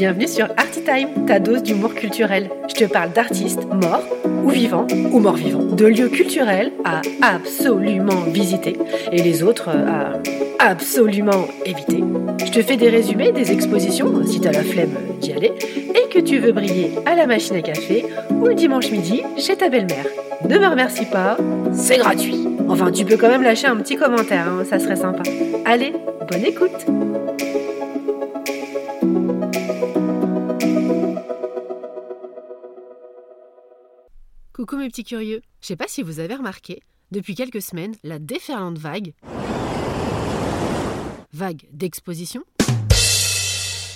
Bienvenue sur Artitime, ta dose d'humour culturel. Je te parle d'artistes morts ou vivants ou morts vivants, de lieux culturels à absolument visiter et les autres à absolument éviter. Je te fais des résumés des expositions si t'as la flemme d'y aller et que tu veux briller à la machine à café ou le dimanche midi chez ta belle-mère. Ne me remercie pas, c'est gratuit. Enfin, tu peux quand même lâcher un petit commentaire, hein, ça serait sympa. Allez, bonne écoute Coucou mes petits curieux. Je sais pas si vous avez remarqué, depuis quelques semaines, la déferlante vague, vague d'exposition,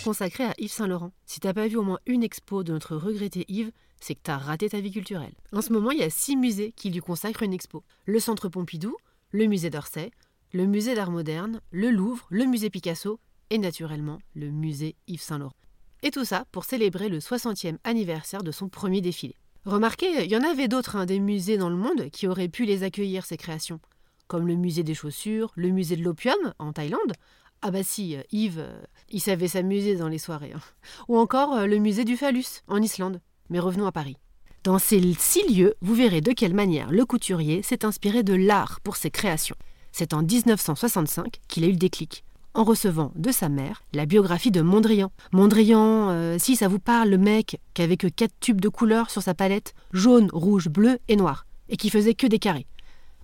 consacrée à Yves Saint-Laurent. Si t'as pas vu au moins une expo de notre regretté Yves, c'est que t'as raté ta vie culturelle. En ce moment, il y a six musées qui lui consacrent une expo. Le Centre Pompidou, le Musée d'Orsay, le Musée d'Art Moderne, le Louvre, le Musée Picasso et naturellement le Musée Yves Saint-Laurent. Et tout ça pour célébrer le 60e anniversaire de son premier défilé. Remarquez, il y en avait d'autres, hein, des musées dans le monde qui auraient pu les accueillir, ces créations. Comme le musée des chaussures, le musée de l'opium en Thaïlande. Ah bah si, euh, Yves, euh, il savait s'amuser dans les soirées. Hein. Ou encore euh, le musée du phallus en Islande. Mais revenons à Paris. Dans ces six lieux, vous verrez de quelle manière le couturier s'est inspiré de l'art pour ses créations. C'est en 1965 qu'il a eu le déclic en recevant de sa mère la biographie de Mondrian. Mondrian, euh, si ça vous parle, le mec qui avait que quatre tubes de couleurs sur sa palette, jaune, rouge, bleu et noir, et qui faisait que des carrés.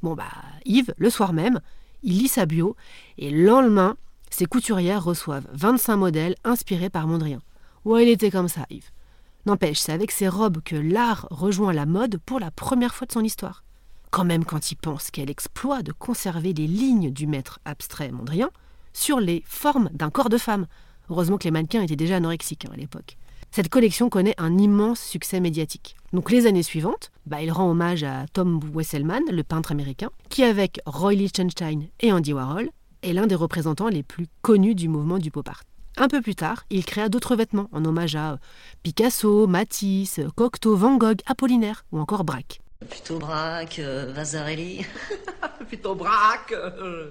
Bon bah, Yves, le soir même, il lit sa bio, et le lendemain, ses couturières reçoivent 25 modèles inspirés par Mondrian. Ouais, il était comme ça, Yves. N'empêche, c'est avec ses robes que l'art rejoint la mode pour la première fois de son histoire. Quand même quand il pense qu'elle exploit de conserver les lignes du maître abstrait Mondrian, sur les formes d'un corps de femme. Heureusement que les mannequins étaient déjà anorexiques hein, à l'époque. Cette collection connaît un immense succès médiatique. Donc les années suivantes, bah, il rend hommage à Tom Wesselman, le peintre américain, qui avec Roy Lichtenstein et Andy Warhol est l'un des représentants les plus connus du mouvement du pop art. Un peu plus tard, il créa d'autres vêtements en hommage à Picasso, Matisse, Cocteau, Van Gogh, Apollinaire ou encore Braque. Plutôt Braque, euh, Vasarely. Plutôt Braque. Euh.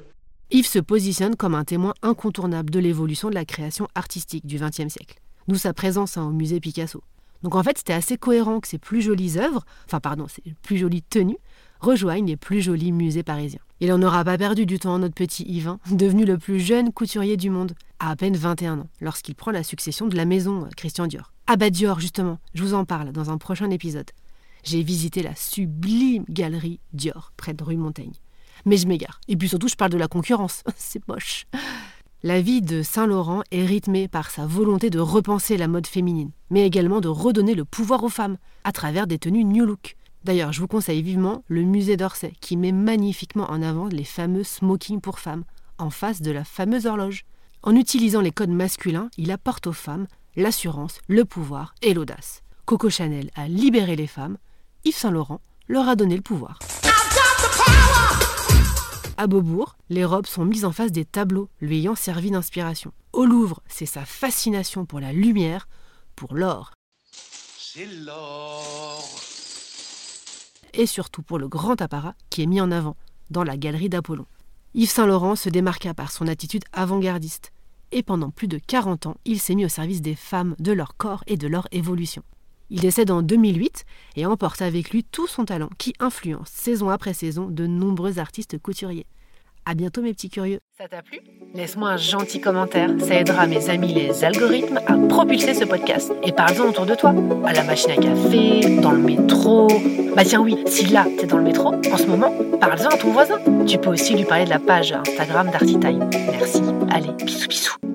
Yves se positionne comme un témoin incontournable de l'évolution de la création artistique du XXe siècle, d'où sa présence hein, au musée Picasso. Donc en fait, c'était assez cohérent que ses plus jolies œuvres, enfin pardon, ses plus jolies tenues, rejoignent les plus jolis musées parisiens. Il n'en aura pas perdu du temps notre petit Yves, hein, devenu le plus jeune couturier du monde, à à peine 21 ans, lorsqu'il prend la succession de la maison euh, Christian Dior. Ah bah Dior, justement, je vous en parle dans un prochain épisode. J'ai visité la sublime galerie Dior, près de rue Montaigne. Mais je m'égare. Et puis surtout, je parle de la concurrence. C'est moche. La vie de Saint-Laurent est rythmée par sa volonté de repenser la mode féminine, mais également de redonner le pouvoir aux femmes à travers des tenues New Look. D'ailleurs, je vous conseille vivement le musée d'Orsay qui met magnifiquement en avant les fameux smoking pour femmes, en face de la fameuse horloge. En utilisant les codes masculins, il apporte aux femmes l'assurance, le pouvoir et l'audace. Coco Chanel a libéré les femmes, Yves Saint Laurent leur a donné le pouvoir. À Beaubourg, les robes sont mises en face des tableaux lui ayant servi d'inspiration. Au Louvre, c'est sa fascination pour la lumière, pour l'or. C'est l'or. Et surtout pour le grand apparat qui est mis en avant dans la galerie d'Apollon. Yves Saint-Laurent se démarqua par son attitude avant-gardiste. Et pendant plus de 40 ans, il s'est mis au service des femmes, de leur corps et de leur évolution. Il décède en 2008 et emporte avec lui tout son talent qui influence saison après saison de nombreux artistes couturiers. À bientôt mes petits curieux. Ça t'a plu? Laisse-moi un gentil commentaire, ça aidera mes amis les algorithmes à propulser ce podcast. Et parle-en autour de toi, à la machine à café, dans le métro. Bah tiens oui, si là t'es dans le métro, en ce moment, parle-en à ton voisin. Tu peux aussi lui parler de la page Instagram d'Artitime. Merci. Allez, bisous bisous.